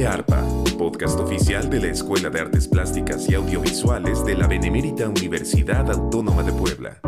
Arpa, podcast oficial de la Escuela de Artes Plásticas y Audiovisuales de la Benemérita Universidad Autónoma de Puebla.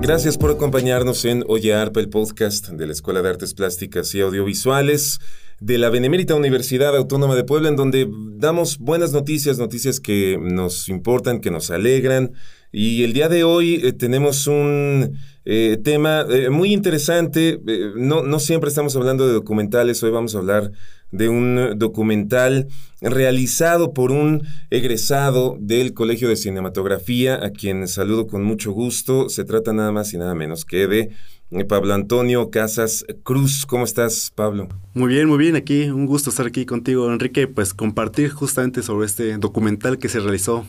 Gracias por acompañarnos en Oye Arpa, el podcast de la Escuela de Artes Plásticas y Audiovisuales de la Benemérita Universidad Autónoma de Puebla, en donde damos buenas noticias, noticias que nos importan, que nos alegran. Y el día de hoy eh, tenemos un eh, tema eh, muy interesante. no, no siempre estamos hablando de documentales, hoy vamos a hablar de un documental realizado por un egresado del Colegio de Cinematografía, a quien saludo con mucho gusto. Se trata nada más y nada menos que de Pablo Antonio Casas Cruz. ¿Cómo estás, Pablo? Muy bien, muy bien. Aquí un gusto estar aquí contigo, Enrique. Pues compartir justamente sobre este documental que se realizó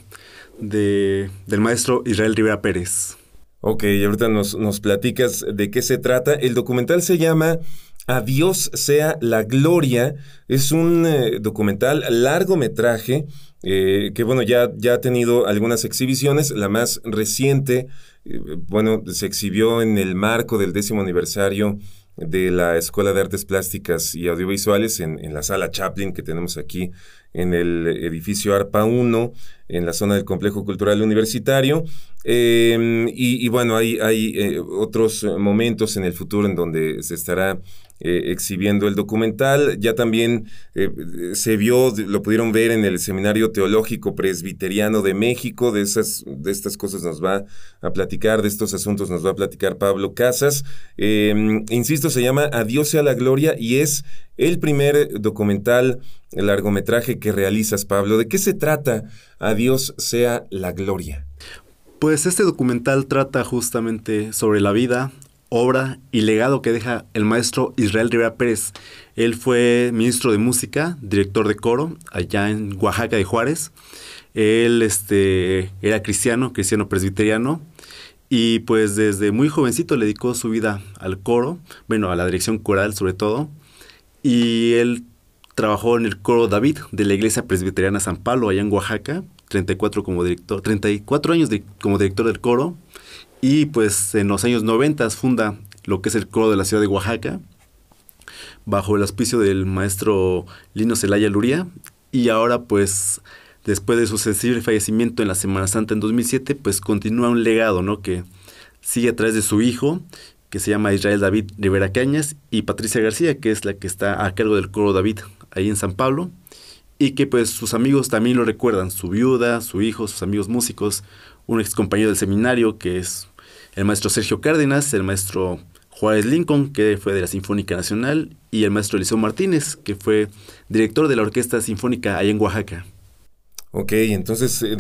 de, del maestro Israel Rivera Pérez. Ok, ahorita nos, nos platicas de qué se trata. El documental se llama a Dios sea la gloria. Es un eh, documental largometraje eh, que, bueno, ya, ya ha tenido algunas exhibiciones. La más reciente, eh, bueno, se exhibió en el marco del décimo aniversario de la Escuela de Artes Plásticas y Audiovisuales en, en la sala Chaplin que tenemos aquí en el edificio ARPA 1, en la zona del complejo cultural universitario. Em, y, bueno, hay, hay eh, otros momentos en el futuro en donde se estará eh, exhibiendo el documental. Ya también eh, se vio, lo pudieron ver en el Seminario Teológico Presbiteriano de México. De, esas, de estas cosas nos va a platicar, de estos asuntos nos va a platicar Pablo Casas. Em, insisto, se llama Adiós sea la gloria y es el primer documental largometraje que realizas, Pablo. ¿De qué se trata A Dios sea la gloria? Pues este documental trata justamente sobre la vida, obra y legado que deja el maestro Israel Rivera Pérez. Él fue ministro de música, director de coro allá en Oaxaca de Juárez. Él este, era cristiano, cristiano presbiteriano. Y pues desde muy jovencito le dedicó su vida al coro, bueno, a la dirección coral sobre todo. Y él trabajó en el coro David de la Iglesia Presbiteriana San Pablo, allá en Oaxaca, 34 como director, 34 años como director del coro. Y pues en los años 90 funda lo que es el coro de la ciudad de Oaxaca, bajo el auspicio del maestro Lino Celaya Luría. Y ahora pues después de su sensible fallecimiento en la Semana Santa en 2007, pues continúa un legado, ¿no? Que sigue a través de su hijo que se llama Israel David Rivera Cañas, y Patricia García, que es la que está a cargo del coro David ahí en San Pablo, y que pues sus amigos también lo recuerdan, su viuda, su hijo, sus amigos músicos, un ex compañero del seminario que es el maestro Sergio Cárdenas, el maestro Juárez Lincoln, que fue de la Sinfónica Nacional, y el maestro Eliseo Martínez, que fue director de la Orquesta Sinfónica ahí en Oaxaca. Ok, entonces el,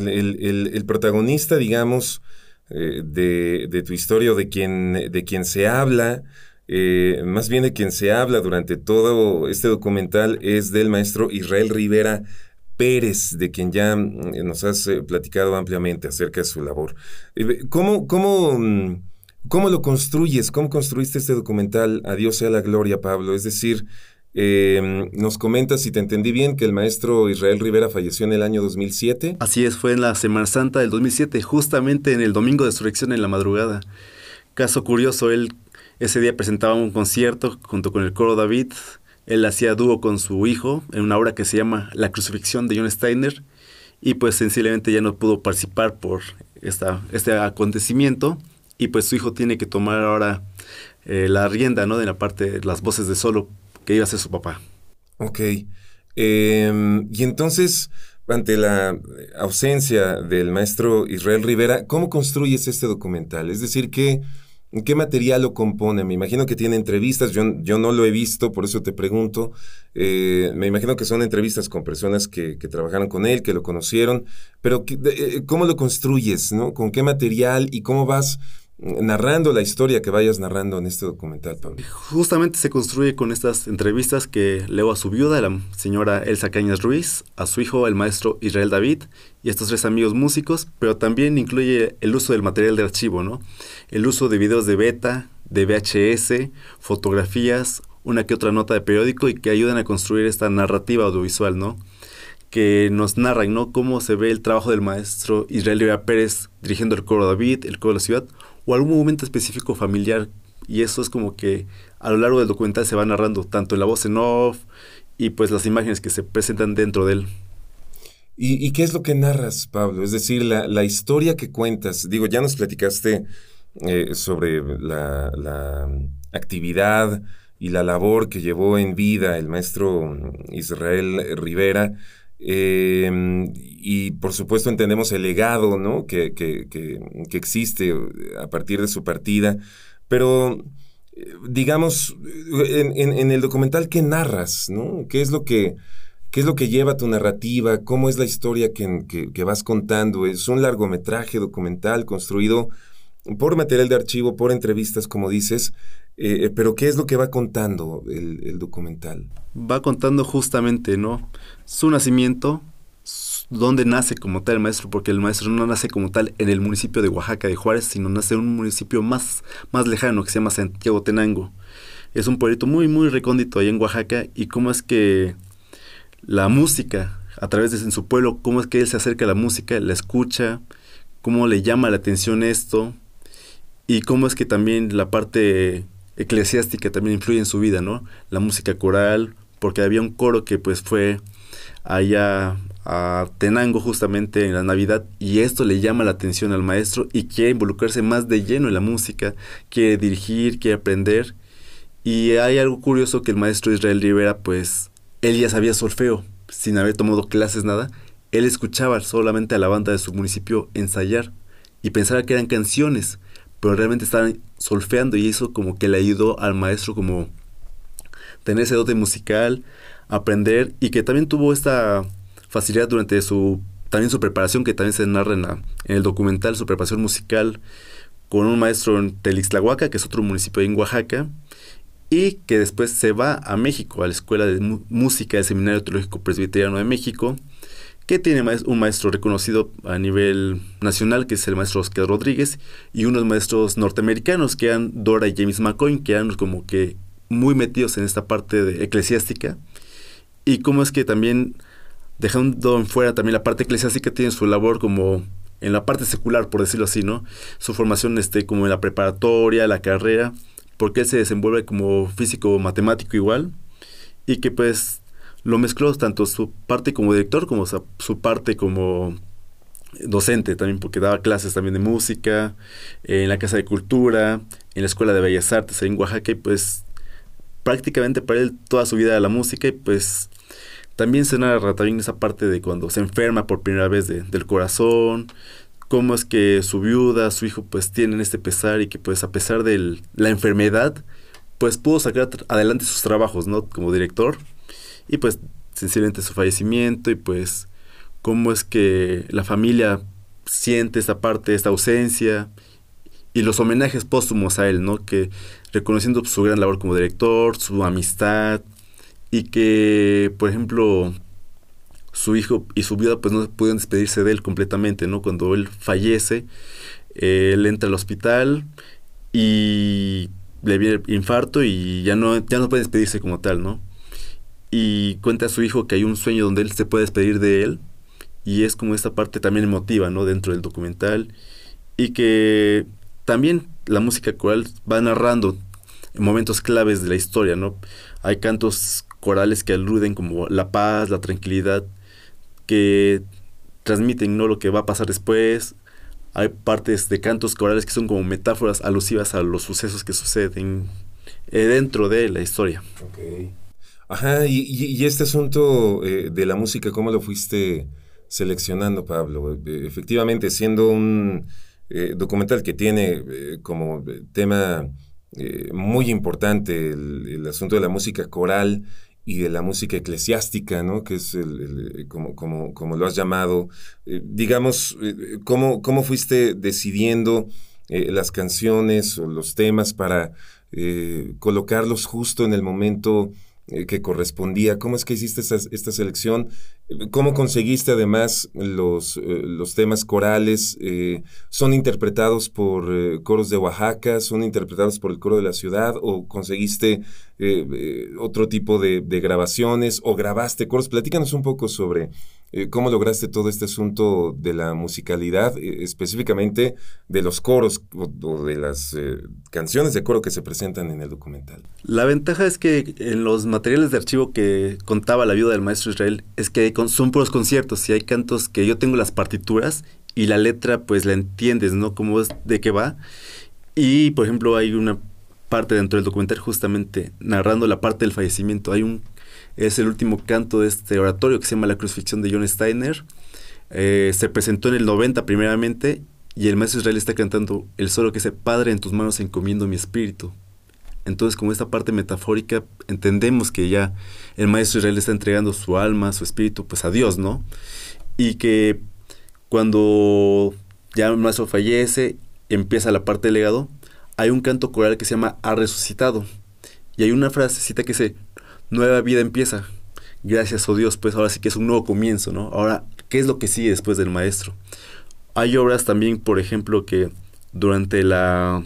el protagonista, digamos, eh, de, de, tu historia de quien, de se habla, eh, más bien de quien se habla durante todo este documental es del maestro Israel Rivera Pérez, de quien ya mm, nos has eh, platicado ampliamente acerca de su labor. ¿Cómo, cómo, mm, ¿Cómo lo construyes? ¿Cómo construiste este documental? Adiós sea la gloria, Pablo. Es decir, eh, nos comentas, si te entendí bien, que el maestro Israel Rivera falleció en el año 2007. Así es, fue en la Semana Santa del 2007, justamente en el domingo de resurrección en la madrugada. Caso curioso, él ese día presentaba un concierto junto con el coro David. Él hacía dúo con su hijo en una obra que se llama La crucifixión de John Steiner y pues sencillamente ya no pudo participar por esta, este acontecimiento y pues su hijo tiene que tomar ahora eh, la rienda ¿no? de la parte de las voces de solo que iba a ser su papá. Ok. Em, y entonces, ante la ausencia del maestro Israel Rivera, ¿cómo construyes este documental? Es decir, ¿qué, qué material lo compone? Me imagino que tiene entrevistas, yo, yo no lo he visto, por eso te pregunto. Eh, me imagino que son entrevistas con personas que, que, trabajaron con él, que lo conocieron, pero eh, ¿cómo lo construyes? ¿no? ¿Con qué material y cómo vas narrando la historia que vayas narrando en este documental, Pablo. Justamente se construye con estas entrevistas que leo a su viuda, la señora Elsa Cañas Ruiz, a su hijo, el maestro Israel David, y estos tres amigos músicos, pero también incluye el uso del material de archivo, ¿no? El uso de videos de beta, de VHS, fotografías, una que otra nota de periódico y que ayudan a construir esta narrativa audiovisual, ¿no? que nos narran, ¿no? Cómo se ve el trabajo del maestro Israel Rivera Pérez dirigiendo el coro David, el coro de la ciudad, o algún momento específico familiar. Y eso es como que a lo largo del documental se va narrando tanto en la voz en off y pues las imágenes que se presentan dentro de él. ¿Y, qué es lo que narras, Pablo? Es decir, la, historia que cuentas. Digo, ya nos platicaste eh, sobre la, la, actividad y la labor que llevó en vida el maestro Israel Rivera. Em, y por supuesto entendemos el legado ¿no? que, que, que, existe a partir de su partida. Pero digamos, en, el documental, ¿qué narras? ¿no? ¿Qué es lo que... ¿Qué es lo que lleva tu narrativa? ¿Cómo es la historia que, vas contando? Es un largometraje documental construido por material de archivo, por entrevistas, como dices, eh, pero ¿qué es lo que va contando el, el, documental? Va contando justamente, ¿no? Su nacimiento, dónde nace como tal el maestro, porque el maestro no nace como tal en el municipio de Oaxaca de Juárez, sino nace en un municipio más, más lejano que se llama Santiago Tenango. Es un pueblito muy, muy recóndito ahí en Oaxaca y cómo es que la música, a través de su pueblo, cómo es que él se acerca a la música, la escucha, cómo le llama la atención esto y cómo es que también la parte eclesiástica también influye en su vida, ¿no? La música coral, porque había un coro que pues fue allá a Tenango justamente en la Navidad y esto le llama la atención al maestro y quiere involucrarse más de lleno en la música, quiere dirigir, quiere aprender. Y hay algo curioso que el maestro Israel Rivera, pues, él ya sabía solfeo, sin haber tomado clases, nada. Él escuchaba solamente a la banda de su municipio ensayar y pensaba que eran canciones, pero realmente estaban solfeando y eso como que le ayudó al maestro como tener ese dote musical, aprender y que también tuvo esta facilidad durante su también su preparación que también se narra en, el documental, su preparación musical con un maestro en Telixtlahuaca, que es otro municipio en Oaxaca, y que después se va a México, a la Escuela de Música del Seminario Teológico Presbiteriano de México, que tiene un maestro reconocido a nivel nacional, que es el maestro Oscar Rodríguez, y unos maestros norteamericanos, que eran Dora y James McCoy, que eran como que muy metidos en esta parte de eclesiástica, y cómo es que también dejando en fuera también la parte eclesiástica, tiene su labor como en la parte secular, por decirlo así, ¿no? Su formación este, como en la preparatoria, la carrera, porque él se desenvuelve como físico matemático igual, y que pues lo mezcló tanto su parte como director como su parte como docente también, porque daba clases también de música, en la Casa de Cultura, en la Escuela de Bellas Artes en Oaxaca, y pues prácticamente para él toda su vida la música, y pues también se narra también esa parte de cuando se enferma por primera vez del corazón, cómo es que su viuda, su hijo, pues tienen este pesar y que pues a pesar de la enfermedad, pues pudo sacar adelante sus trabajos, ¿no? Como director. Y pues sencillamente su fallecimiento y pues cómo es que la familia siente esta parte, esta ausencia y los homenajes póstumos a él, ¿no? Que reconociendo su gran labor como director, su amistad, y que, por ejemplo, su hijo y su viuda pues no pudieron despedirse de él completamente, ¿no? Cuando él fallece, él entra al hospital y le viene el infarto y ya no, ya no puede despedirse como tal, ¿no? Y cuenta a su hijo que hay un sueño donde él se puede despedir de él y es como esta parte también emotiva, ¿no? Dentro del documental y que también la música coral va narrando momentos claves de la historia, ¿no? Hay cantos corales que aluden como la paz, la tranquilidad, que transmiten ¿no? lo que va a pasar después. Hay partes de cantos corales que son como metáforas alusivas a los sucesos que suceden eh, dentro de la historia. Ajá, y, este asunto eh, de la música, ¿cómo lo fuiste seleccionando, Pablo? Eh, efectivamente, siendo un documental que tiene como tema muy importante el, asunto de la música coral y de la música eclesiástica, ¿no? Que es el, como, como, como, lo has llamado. Eh, digamos, eh, ¿cómo, ¿cómo, fuiste decidiendo eh, las canciones o los temas para colocarlos justo en el momento eh, que correspondía. ¿Cómo es que hiciste esta, selección? ¿Cómo conseguiste además los, eh, los temas corales? Eh, ¿Son interpretados por coros de Oaxaca? ¿Son interpretados por el coro de la ciudad? ¿O conseguiste otro tipo de, grabaciones? ¿O grabaste coros? Platícanos un poco sobre eh, cómo lograste todo este asunto de la musicalidad, eh, específicamente de los coros o, de las eh, canciones de coro que se presentan en el documental. La ventaja es que en los materiales de archivo que contaba la vida del maestro Israel es que son puros conciertos y hay cantos que yo tengo las partituras y la letra pues la entiendes, ¿no? Cómo es, de qué va. Y por ejemplo hay una parte dentro del documental justamente narrando la parte del fallecimiento. Hay un es el último canto de este oratorio que se llama La crucifixión de John Steiner. Eh, se presentó en el 90 primeramente y el maestro Israel está cantando el solo que dice, Padre, en tus manos encomiendo mi espíritu. Entonces, como esta parte metafórica, entendemos que ya el maestro Israel está entregando su alma, su espíritu, pues a Dios, ¿no? Y que cuando ya el maestro fallece, empieza la parte del legado, hay un canto coral que se llama Ha resucitado. Y hay una frasecita que dice, nueva vida empieza. Gracias, oh Dios, pues ahora sí que es un nuevo comienzo, ¿no? Ahora, ¿qué es lo que sigue después del maestro? Hay obras también, por ejemplo, que durante la,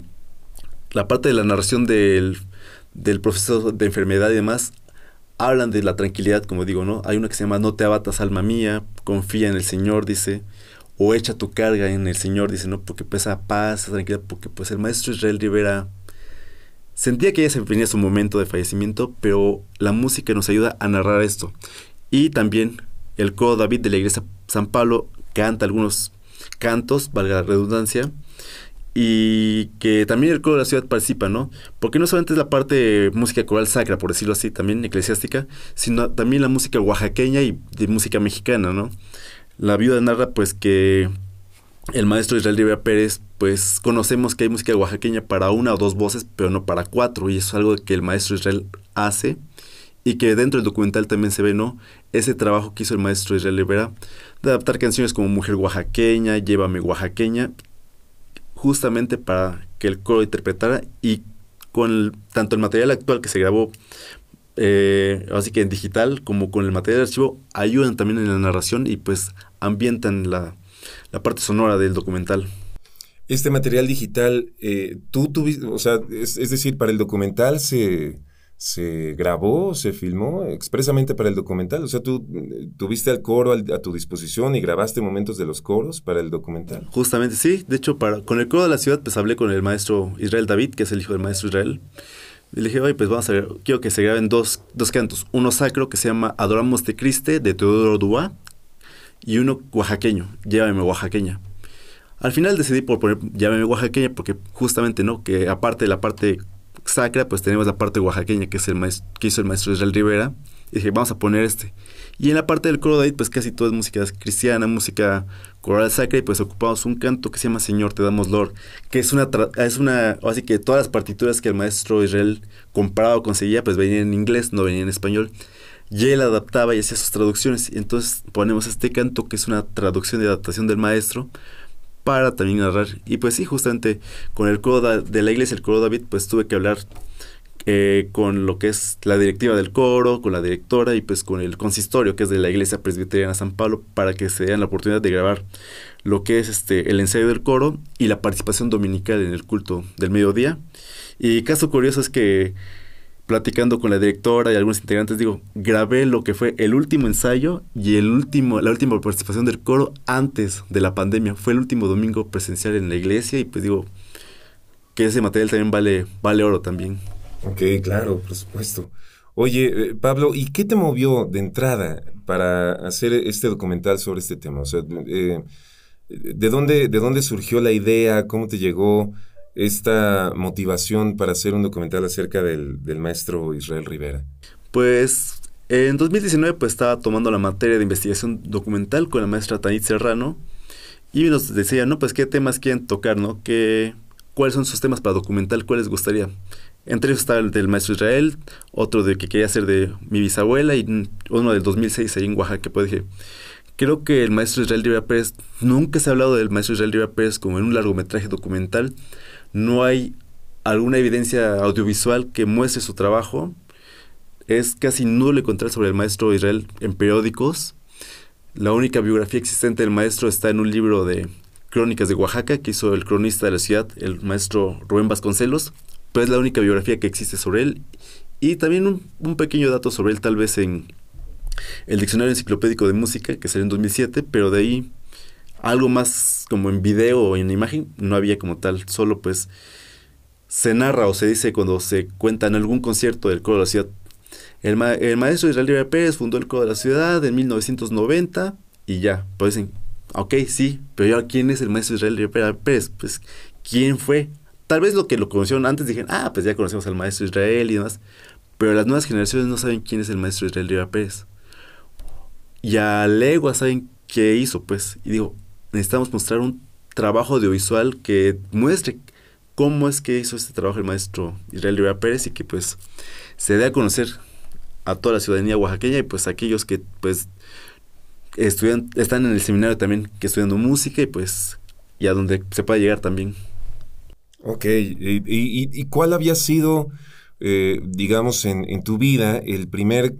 la parte de la narración del, del de enfermedad y demás, hablan de la tranquilidad, como digo, ¿no? Hay una que se llama No te abatas, alma mía, confía en el Señor, dice, o echa tu carga en el Señor, dice, ¿no? Porque pesa paz, tranquilidad, porque pues el maestro Israel Rivera Sentía que ya se venía su momento de fallecimiento, pero la música nos ayuda a narrar esto. Y también el coro David de la iglesia San Pablo canta algunos cantos, valga la redundancia, y que también el coro de la ciudad participa, ¿no? Porque no solamente es la parte de música coral sacra, por decirlo así, también eclesiástica, sino también la música oaxaqueña y de música mexicana, ¿no? La viuda narra pues que el maestro Israel Rivera Pérez, pues conocemos que hay música oaxaqueña para una o dos voces, pero no para cuatro, y eso es algo que el maestro Israel hace y que dentro del documental también se ve, ¿no? Ese trabajo que hizo el maestro Israel Rivera de adaptar canciones como Mujer Oaxaqueña, Llévame Oaxaqueña, justamente para que el coro interpretara y con tanto el material actual que se grabó, eh, así que en digital, como con el material de archivo, ayudan también en la narración y pues ambientan la, la parte sonora del documental. Este material digital, eh, tú tuviste, o sea, es, decir, para el documental se, se grabó, se filmó expresamente para el documental. O sea, tú eh, tuviste al coro a tu disposición y grabaste momentos de los coros para el documental. Justamente, sí. De hecho, para, con el coro de la ciudad, pues hablé con el maestro Israel David, que es el hijo del maestro Israel. Y le dije, oye, pues vamos a ver, quiero que se graben dos, dos cantos. Uno sacro que se llama Adoramos de Criste, de Teodoro Dua, y uno oaxaqueño, llévame oaxaqueña. Al final decidí por poner llévame oaxaqueña porque justamente, ¿no? Que aparte de la parte sacra, pues tenemos la parte oaxaqueña que, es el que hizo el maestro Israel Rivera. Y dije, vamos a poner este. Y en la parte del coro de pues casi todo es música cristiana, música coral sacra, y pues ocupamos un canto que se llama Señor, te damos Lord, que es una, es una, así que todas las partituras que el maestro Israel compraba o conseguía, pues venían en inglés, no venían en español y él adaptaba y hacía sus traducciones. Y entonces ponemos este canto que es una traducción y adaptación del maestro para también narrar. Y pues sí, justamente con el coro de la iglesia, el coro David, pues tuve que hablar eh, con lo que es la directiva del coro, con la directora y pues con el consistorio que es de la iglesia presbiteriana San Pablo para que se den la oportunidad de grabar lo que es este el ensayo del coro y la participación dominical en el culto del mediodía. Y caso curioso es que platicando con la directora y algunos integrantes, digo, grabé lo que fue el último ensayo y el último, la última participación del coro antes de la pandemia. Fue el último domingo presencial en la iglesia y pues digo que ese material también vale, vale oro también. Ok, claro, por supuesto. Oye, eh, Pablo, ¿y qué te movió de entrada para hacer este documental sobre este tema? O sea, eh, ¿de, dónde, ¿de dónde surgió la idea? ¿Cómo te llegó? Esta motivación para hacer un documental acerca del, maestro Israel Rivera? Pues en 2019 pues estaba tomando la materia de investigación documental con la maestra Tanit Serrano y nos decía, ¿no? Pues qué temas quieren tocar, ¿no? ¿Qué, ¿Cuáles son sus temas para documental? ¿Cuál les gustaría? Entre ellos estaba el del maestro Israel, otro de que quería hacer de mi bisabuela y uno del 2006 ahí en Oaxaca. Pues dije, creo que el maestro Israel Rivera Pérez, nunca se ha hablado del maestro Israel Rivera Pérez como en un largometraje documental no hay alguna evidencia audiovisual que muestre su trabajo. Es casi nulo encontrar sobre el maestro Israel en periódicos. La única biografía existente del maestro está en un libro de Crónicas de Oaxaca que hizo el cronista de la ciudad, el maestro Rubén Vasconcelos, pero es la única biografía que existe sobre él. Y también un, pequeño dato sobre él tal vez en, el Diccionario Enciclopédico de Música, que salió en 2007, pero de ahí algo más como en video o en imagen no había como tal, solo pues se narra o se dice cuando se cuenta en algún concierto del coro de la ciudad. El, maestro Israel Rivera Pérez fundó el coro de la ciudad en 1990 y ya, pues dicen, ok, sí, pero ya ¿quién es el maestro Israel Rivera Pérez? Pues, ¿quién fue? Tal vez lo que lo conocieron antes dijeron, ah, pues ya conocemos al maestro Israel y demás, pero las nuevas generaciones no saben quién es el maestro Israel Rivera Pérez. Y a legua saben qué hizo, pues, y digo, necesitamos mostrar un trabajo audiovisual que muestre cómo es que hizo este trabajo el maestro Israel Rivera Pérez y que pues se dé a conocer a toda la ciudadanía oaxaqueña y pues aquellos que pues estudian, están en el seminario también que estudiando música y pues y a donde se pueda llegar también. Ok, ¿y, cuál había sido, eh, digamos, en, en, tu vida el primer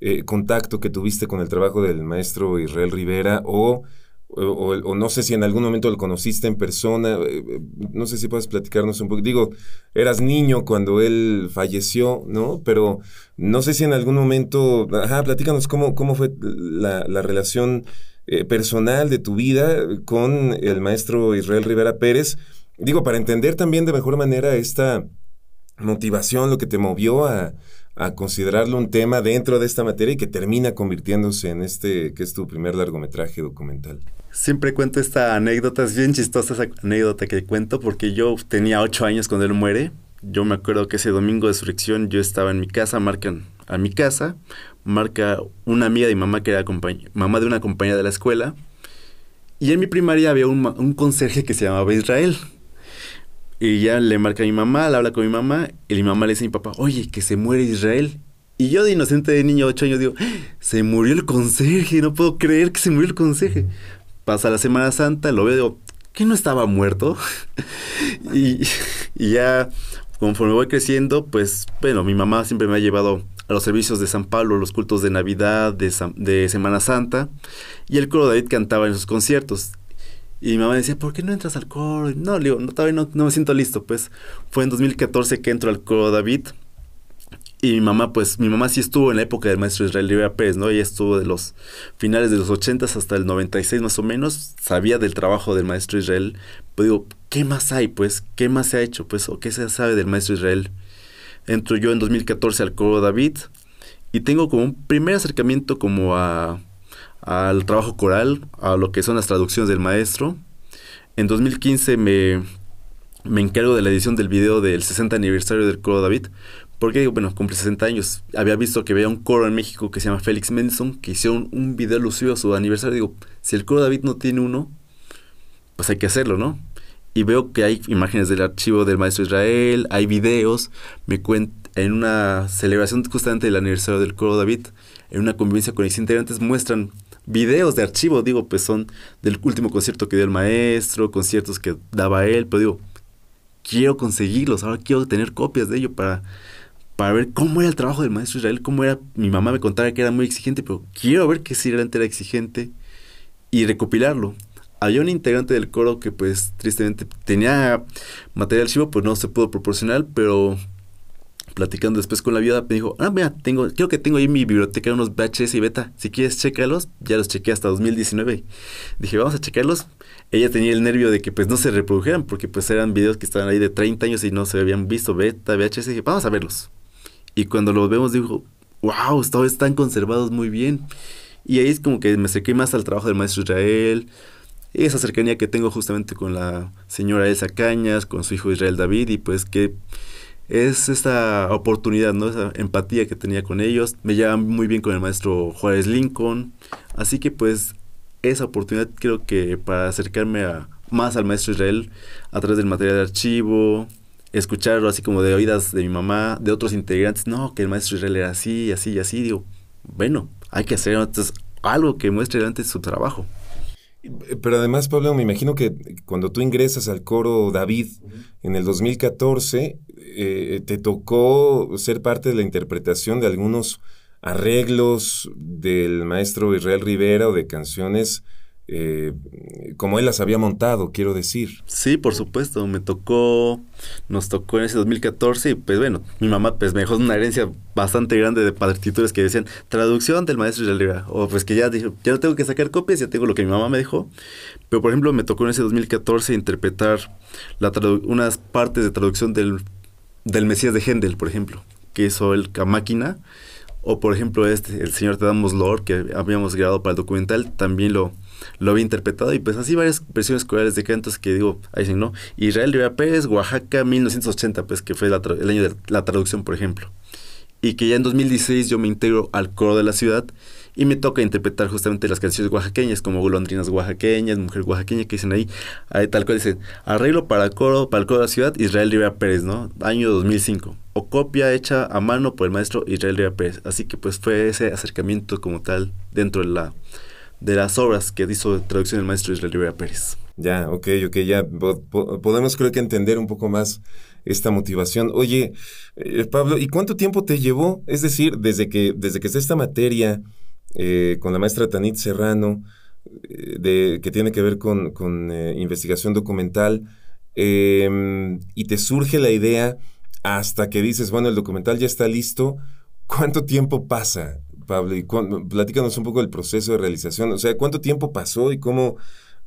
eh, contacto que tuviste con el trabajo del maestro Israel Rivera o o, no sé si en algún momento lo conociste en persona, eh, eh, no sé si puedes platicarnos un poco. Digo, eras niño cuando él falleció, ¿no? Pero no sé si en algún momento, ajá, platícanos cómo, cómo fue la, relación eh, personal de tu vida con el maestro Israel Rivera Pérez. Digo, para entender también de mejor manera esta motivación, lo que te movió a, a considerarlo un tema dentro de esta materia y que termina convirtiéndose en este que es tu primer largometraje documental. Siempre cuento esta anécdota, es bien chistosa esa anécdota que cuento porque yo tenía ocho años cuando él muere. Yo me acuerdo que ese domingo de surrección yo estaba en mi casa, marcan a mi casa, marca una amiga de mi mamá que era mamá de una compañera de la escuela. Y en mi primaria había un, un conserje que se llamaba Israel. Y ya le marca a mi mamá, le habla con mi mamá, y mi mamá le dice a mi papá, oye, que se muere Israel. Y yo de inocente de niño, ocho años, digo, se murió el conserje, no puedo creer que se murió el conserje. Pasa la Semana Santa, lo veo, digo, ¿que no estaba muerto? y, ya, conforme voy creciendo, pues, bueno, mi mamá siempre me ha llevado a los servicios de San Pablo, los cultos de Navidad, de, de Semana Santa, y el coro David cantaba en sus conciertos. Y mi mamá decía, ¿por qué no entras al coro? No, le digo, no, todavía no, me siento listo. Pues fue en 2014 que entro al coro David. Y mi mamá, pues, mi mamá sí estuvo en la época del maestro Israel Rivera Pérez, ¿no? Ella estuvo de los finales de los 80 hasta el 96 más o menos. Sabía del trabajo del maestro Israel. Pero digo, ¿qué más hay, pues? ¿Qué más se ha hecho, pues? ¿O qué se sabe del maestro Israel? Entro yo en 2014 al coro David. Y tengo como un primer acercamiento como a al trabajo coral, a lo que son las traducciones del maestro. En 2015 me, me encargo de la edición del video del 60 aniversario del coro David, porque digo, bueno, cumple 60 años. Había visto que había un coro en México que se llama Félix Mendelssohn, que hicieron un video alusivo a su aniversario. Digo, si el coro David no tiene uno, pues hay que hacerlo, ¿no? Y veo que hay imágenes del archivo del maestro Israel, hay videos, me cuenta en una celebración justamente del aniversario del coro David, en una convivencia con los integrantes, muestran videos de archivo, digo, pues son del último concierto que dio el maestro, conciertos que daba él, pero digo, quiero conseguirlos, ahora quiero tener copias de ello para, para ver cómo era el trabajo del maestro Israel, cómo era, mi mamá me contaba que era muy exigente, pero quiero ver que si realmente era exigente y recopilarlo. Había un integrante del coro que pues tristemente tenía material archivo, pues no se pudo proporcionar, pero platicando después con la viuda, me dijo, ah, mira, tengo, creo que tengo ahí en mi biblioteca unos VHS y beta, si quieres chécalos, ya los chequé hasta 2019. Dije, vamos a checarlos. Ella tenía el nervio de que pues no se reprodujeran, porque pues eran videos que estaban ahí de 30 años y no se habían visto beta, VHS, y dije, vamos a verlos. Y cuando los vemos, dijo, wow, todos están conservados muy bien. Y ahí es como que me acerqué más al trabajo del maestro Israel, esa cercanía que tengo justamente con la señora Elsa Cañas, con su hijo Israel David, y pues que es esta oportunidad, ¿no? Esa empatía que tenía con ellos. Me lleva muy bien con el maestro Juárez Lincoln. Así que pues esa oportunidad creo que para acercarme a, más al maestro Israel a través del material de archivo, escucharlo así como de oídas de mi mamá, de otros integrantes, no, que el maestro Israel era así, así, así, digo, bueno, hay que hacer algo que muestre antes su trabajo. Pero además, Pablo, me imagino que cuando tú ingresas al coro David en el 2014, eh, te tocó ser parte de la interpretación de algunos arreglos del maestro Israel Rivera o de canciones eh, como él las había montado, quiero decir. Sí, por supuesto, me tocó, nos tocó en ese 2014 y pues bueno, mi mamá pues me dejó una herencia bastante grande de partituras que decían traducción del maestro Israel o pues que ya dije, ya no tengo que sacar copias, ya tengo lo que mi mamá me dejó, pero por ejemplo me tocó en ese 2014 interpretar la unas partes de traducción del, del Mesías de Händel, por ejemplo, que hizo el máquina. O por ejemplo este, el señor Te damos Lord que habíamos grabado para el documental, también lo lo había interpretado y pues así varias versiones corales de cantos que digo, ahí dicen, ¿no? Israel Rivera Pérez, Oaxaca, 1980, pues que fue el año de la traducción, por ejemplo. Y que ya en 2016 yo me integro al coro de la ciudad y me toca interpretar justamente las canciones oaxaqueñas, como golondrinas oaxaqueñas, mujer oaxaqueña, que dicen ahí, ahí tal cual dicen, arreglo para el coro, para el coro de la ciudad, Israel Rivera Pérez, ¿no? Año 2005. O copia hecha a mano por el maestro Israel Rivera Pérez. Así que pues fue ese acercamiento como tal dentro de la de las obras que hizo traducción el maestro Israel Rivera Pérez. Ya, ok, ok, ya podemos creo que entender un poco más esta motivación. Oye, eh, Pablo, ¿y cuánto tiempo te llevó? Es decir, desde que, desde que está esta materia eh, con la maestra Tanit Serrano, eh, de, que tiene que ver con, con investigación documental, em, y te surge la idea hasta que dices, bueno, el documental ya está listo, ¿cuánto tiempo pasa? Pablo, y platícanos un poco del proceso de realización. O sea, ¿cuánto tiempo pasó y cómo,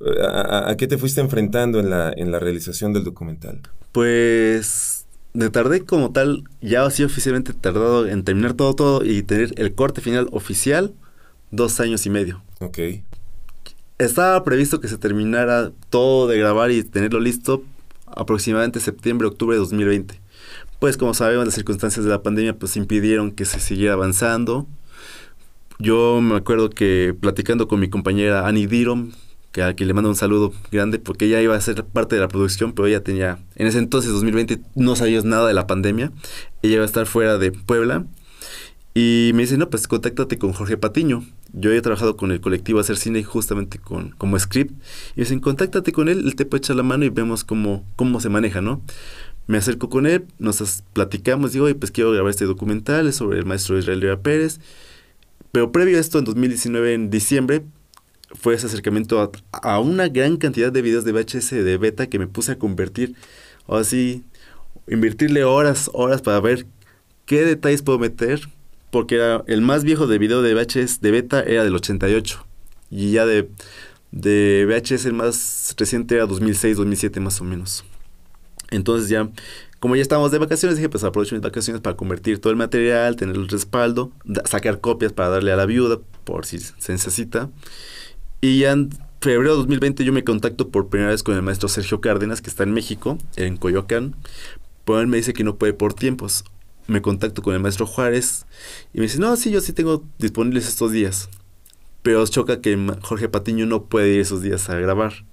eh, a, qué te fuiste enfrentando en la, en la realización del documental? Pues me tardé como tal, ya así oficialmente tardado en terminar todo, todo y tener el corte final oficial, dos años y medio. Ok. Estaba previsto que se terminara todo de grabar y tenerlo listo aproximadamente septiembre, octubre de 2020. Pues como sabemos, las circunstancias de la pandemia pues impidieron que se siguiera avanzando yo me acuerdo que platicando con mi compañera Annie Dirom, que a quien le mando un saludo grande, porque ella iba a ser parte de la producción, pero ella tenía, en ese entonces, 2020, no sabías nada de la pandemia. Ella iba a estar fuera de Puebla. Y me dice, no, pues contáctate con Jorge Patiño. Yo he trabajado con el colectivo Hacer Cine justamente con, como script. Y dicen, contáctate con él, él te puede echar la mano y vemos cómo, cómo se maneja, ¿no? Me acerco con él, nos platicamos, digo, oye, pues quiero grabar este documental sobre el maestro Israel Rivera Pérez. Pero previo a esto, en 2019, en diciembre, fue ese acercamiento a, una gran cantidad de videos de VHS de beta que me puse a convertir, o así, invertirle horas, horas para ver qué detalles puedo meter, porque era el más viejo de video de VHS de beta era del 88, y ya de, de VHS el más reciente era 2006, 2007 más o menos. Entonces ya como ya estábamos de vacaciones, dije, pues aprovecho mis vacaciones para convertir todo el material, tener el respaldo, sacar copias para darle a la viuda, por si se necesita. Y ya en febrero de 2020 yo me contacto por primera vez con el maestro Sergio Cárdenas, que está en México, en Coyoacán. Pero él me dice que no puede por tiempos. Me contacto con el maestro Juárez y me dice, no, sí, yo sí tengo disponibles estos días. Pero choca que Jorge Patiño no puede ir esos días a grabar.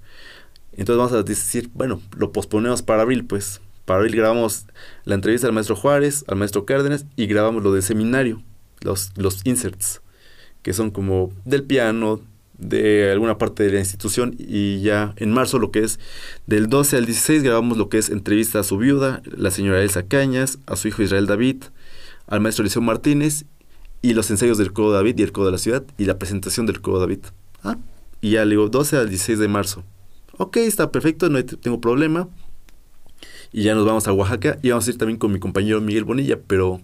Entonces vamos a decir, bueno, lo posponemos para abril, pues. Para hoy grabamos la entrevista al maestro Juárez, al maestro Cárdenas y grabamos lo del seminario, los, los inserts, que son como del piano, de alguna parte de la institución y ya en marzo lo que es del 12 al 16 grabamos lo que es entrevista a su viuda, la señora Elsa Cañas, a su hijo Israel David, al maestro Eliseo Martínez y los ensayos del Codo David y el Codo de la Ciudad y la presentación del Codo David. Ah, y ya le digo 12 al 16 de marzo. Ok, está perfecto, no tengo problema y ya nos vamos a Oaxaca y vamos a ir también con mi compañero Miguel Bonilla, pero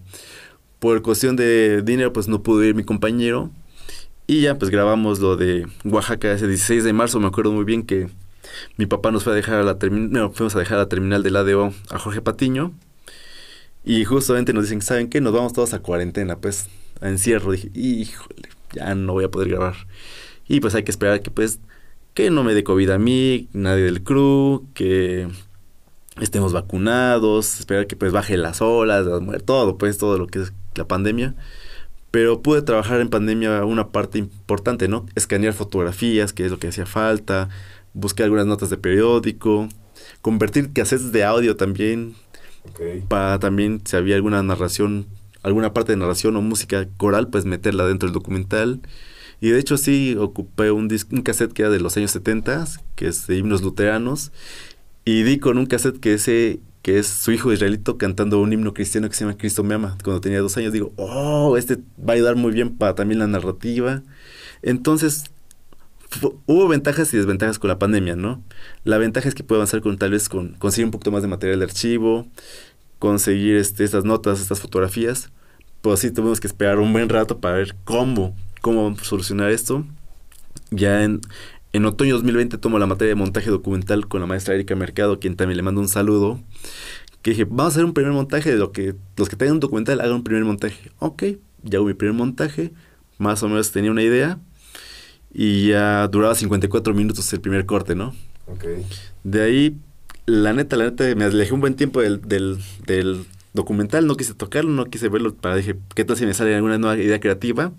por cuestión de dinero pues no pudo ir mi compañero y ya pues grabamos lo de Oaxaca ese 16 de marzo, me acuerdo muy bien que mi papá nos fue a dejar a la terminal, no, fuimos a dejar a la terminal del ADO a Jorge Patiño y justamente nos dicen, ¿saben qué? Nos vamos todos a cuarentena, pues, a encierro. Dije, híjole, ya no voy a poder grabar. Y pues hay que esperar que pues que no me dé COVID a mí, nadie del crew, que estemos vacunados, esperar que pues baje las olas, todo, pues todo lo que es la pandemia. Pero pude trabajar en pandemia una parte importante, ¿no? Escanear fotografías, que es lo que hacía falta, buscar algunas notas de periódico, convertir cassettes de audio también, para también si había alguna narración, alguna parte de narración o música coral, pues meterla dentro del documental. Y de hecho sí ocupé un, un cassette que era de los años 70, que es de himnos luteranos, y di con un cassette que ese que es su hijo israelito cantando un himno cristiano que se llama Cristo me ama. Cuando tenía dos años digo, oh, este va a ayudar muy bien para también la narrativa. Entonces hubo ventajas y desventajas con la pandemia, ¿no? La ventaja es que puedo avanzar con tal vez con conseguir un poquito más de material de archivo, conseguir este, estas notas, estas fotografías. Pues sí, tuvimos que esperar un buen rato para ver cómo, cómo solucionar esto. Ya en, en otoño 2020 tomo la materia de montaje documental con la maestra Erika Mercado, quien también le mando un saludo. Que dije, vamos a hacer un primer montaje de lo que los que tengan un documental hagan un primer montaje. Ok, ya hubo mi primer montaje, más o menos tenía una idea y ya duraba 54 minutos el primer corte, ¿no? Ok. De ahí, la neta, la neta, me alejé un buen tiempo del, del, del documental, no quise tocarlo, no quise verlo, para dije, ¿qué tal si me sale alguna nueva idea creativa?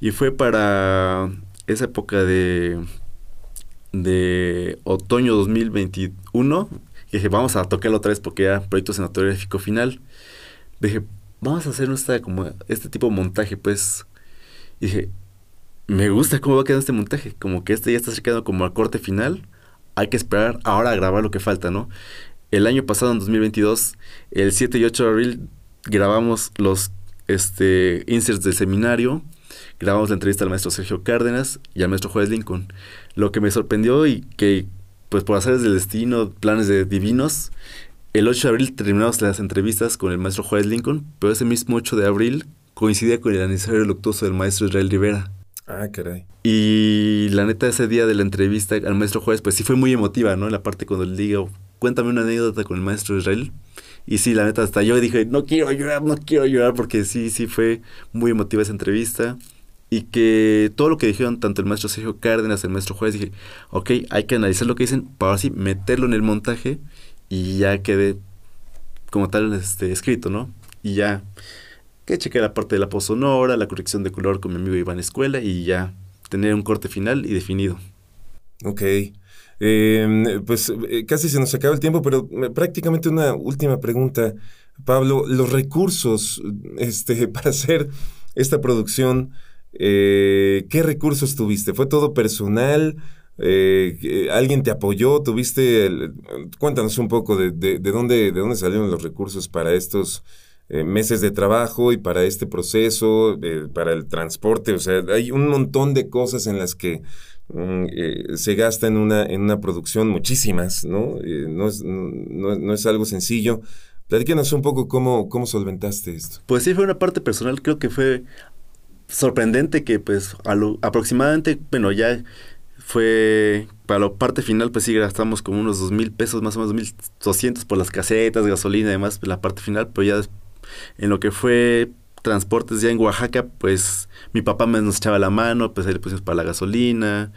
Y fue para esa época de, de otoño 2021, que dije, vamos a tocarlo otra vez porque ya proyecto cinematográfico final. Dije, vamos a hacer nuestra, como este tipo de montaje, pues. Dije, me gusta cómo va quedando este montaje. Como que este ya está acercando como al corte final. Hay que esperar ahora a grabar lo que falta, ¿no? El año pasado, en 2022, el 7 y 8 de abril, grabamos los este, inserts del seminario. Grabamos la entrevista al maestro Sergio Cárdenas y al maestro Juárez Lincoln. Lo que me sorprendió y que, pues por hacer del destino, planes de divinos, el 8 de abril terminamos las entrevistas con el maestro Juárez Lincoln, pero ese mismo 8 de abril coincidía con el aniversario luctuoso del maestro Israel Rivera. Ah, caray. Y la neta, ese día de la entrevista al maestro Juárez, pues sí fue muy emotiva, ¿no? La parte cuando le digo, cuéntame una anécdota con el maestro Israel. Y sí, la neta, hasta yo dije, no quiero llorar, no quiero llorar, porque sí, sí fue muy emotiva esa entrevista. Y que todo lo que dijeron, tanto el maestro Sergio Cárdenas, el maestro Juárez, dije, ok, hay que analizar lo que dicen para así meterlo en el montaje y ya quede como tal este, escrito, ¿no? Y ya que chequé la parte de la post sonora, la corrección de color con mi amigo Iván Escuela y ya tener un corte final y definido. Ok. Eh, pues eh, casi se nos acaba el tiempo, pero eh, prácticamente una última pregunta. Pablo, los recursos este, para hacer esta producción, eh, ¿qué recursos tuviste? ¿Fue todo personal? Eh, ¿Alguien te apoyó? ¿Tuviste? Cuéntanos un poco de, de, de, dónde, de dónde salieron los recursos para estos eh, meses de trabajo y para este proceso, eh, para el transporte. O sea, hay un montón de cosas en las que mm, eh, se gasta en una, en una producción, muchísimas, ¿no? no, es, no, no, es algo sencillo. Platícanos un poco cómo, cómo solventaste esto. Pues sí, fue una parte personal, creo que fue sorprendente que pues a lo, aproximadamente, bueno, ya fue para la parte final, pues sí gastamos como unos dos mil pesos, más o menos mil doscientos por las casetas, gasolina y demás, la parte final, pero ya en lo que fue transportes ya en Oaxaca, pues mi papá me nos echaba la mano, pues ahí le pusimos para la gasolina.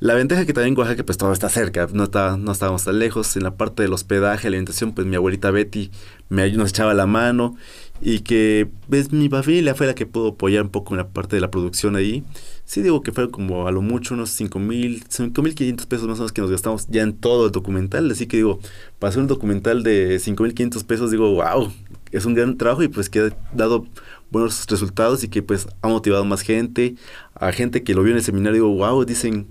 La ventaja que también en Oaxaca, pues todo está cerca, no, está, no estábamos tan lejos. En la parte del hospedaje, alimentación, pues mi abuelita Betty me, nos echaba la mano y que pues, mi familia fue la que pudo apoyar un poco en la parte de la producción ahí. Sí digo que fue como a lo mucho unos 5 mil, 5 mil 500 pesos más o menos que nos gastamos ya en todo el documental. Así que digo, para hacer un documental de 5 mil 500 pesos, digo, wow, es un gran trabajo y pues que ha dado buenos resultados y que pues ha motivado más gente, a gente que lo vio en el seminario, digo, wow, dicen,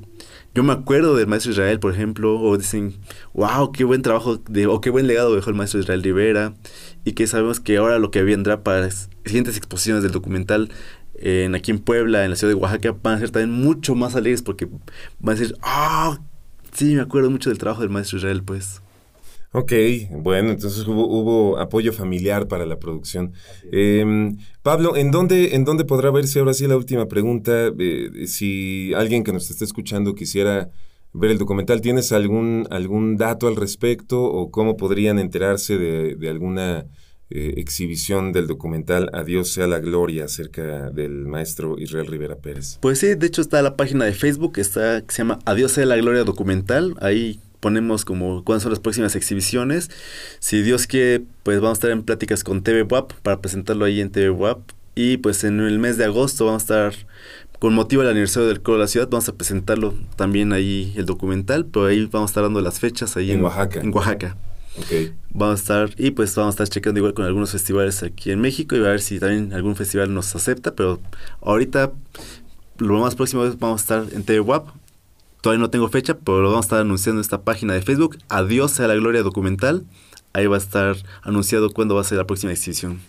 yo me acuerdo del maestro Israel, por ejemplo, o dicen, wow, qué buen trabajo, de, o qué buen legado dejó el maestro Israel Rivera, y que sabemos que ahora lo que vendrá para las siguientes exposiciones del documental en, aquí en Puebla, en la ciudad de Oaxaca, van a ser también mucho más alegres porque van a decir, ah, sí, me acuerdo mucho del trabajo del maestro Israel, pues. Ok, bueno, entonces hubo, hubo, apoyo familiar para la producción. Eh, Pablo, ¿en dónde, ¿en dónde podrá verse ahora sí la última pregunta? Eh, si alguien que nos esté escuchando quisiera ver el documental, ¿tienes algún, algún dato al respecto o cómo podrían enterarse de, de alguna eh, exhibición del documental Adiós sea la gloria acerca del maestro Israel Rivera Pérez? Pues sí, de hecho está la página de Facebook, está, que se llama Adiós sea la gloria documental, ahí ponemos como cuáles son las próximas exhibiciones. Si Dios quiere, pues vamos a estar en pláticas con TV WAP para presentarlo ahí en TV WAP. Y pues en el mes de agosto vamos a estar, con motivo del aniversario del Coro de la Ciudad, vamos a presentarlo también ahí el documental, pero ahí vamos a estar dando las fechas ahí en, en Oaxaca. En Oaxaca. Okay. Vamos a estar, y pues vamos a estar checando igual con algunos festivales aquí en México y a ver si también algún festival nos acepta, pero ahorita lo más próximo es vamos a estar en TV WAP Todavía no tengo fecha, pero lo vamos a estar anunciando en esta página de Facebook. Adiós sea la gloria documental. Ahí va a estar anunciado cuándo va a ser la próxima exhibición.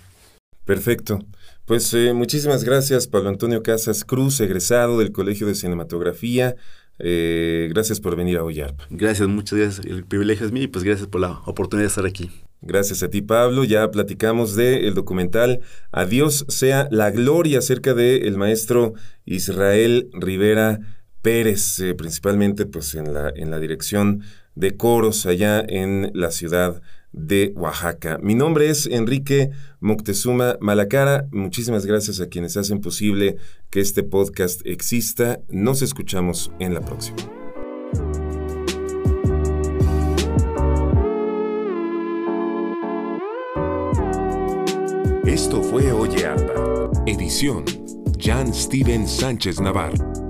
Perfecto. Pues eh, muchísimas gracias, Pablo Antonio Casas Cruz, egresado del Colegio de Cinematografía, Eh, gracias por venir a Oyarpa. Gracias, muchas gracias. El privilegio es mío y pues gracias por la oportunidad de estar aquí. Gracias a ti, Pablo. Ya platicamos del el documental Adiós sea la gloria acerca del el maestro Israel Rivera Pérez, eh, principalmente pues en la, en la dirección de coros allá en la ciudad de Oaxaca. Mi nombre es Enrique Moctezuma Malacara. Muchísimas gracias a quienes hacen posible que este podcast exista. Nos escuchamos en la próxima. Esto fue Oye Arpa. Edición Jan Steven Sánchez Navarro.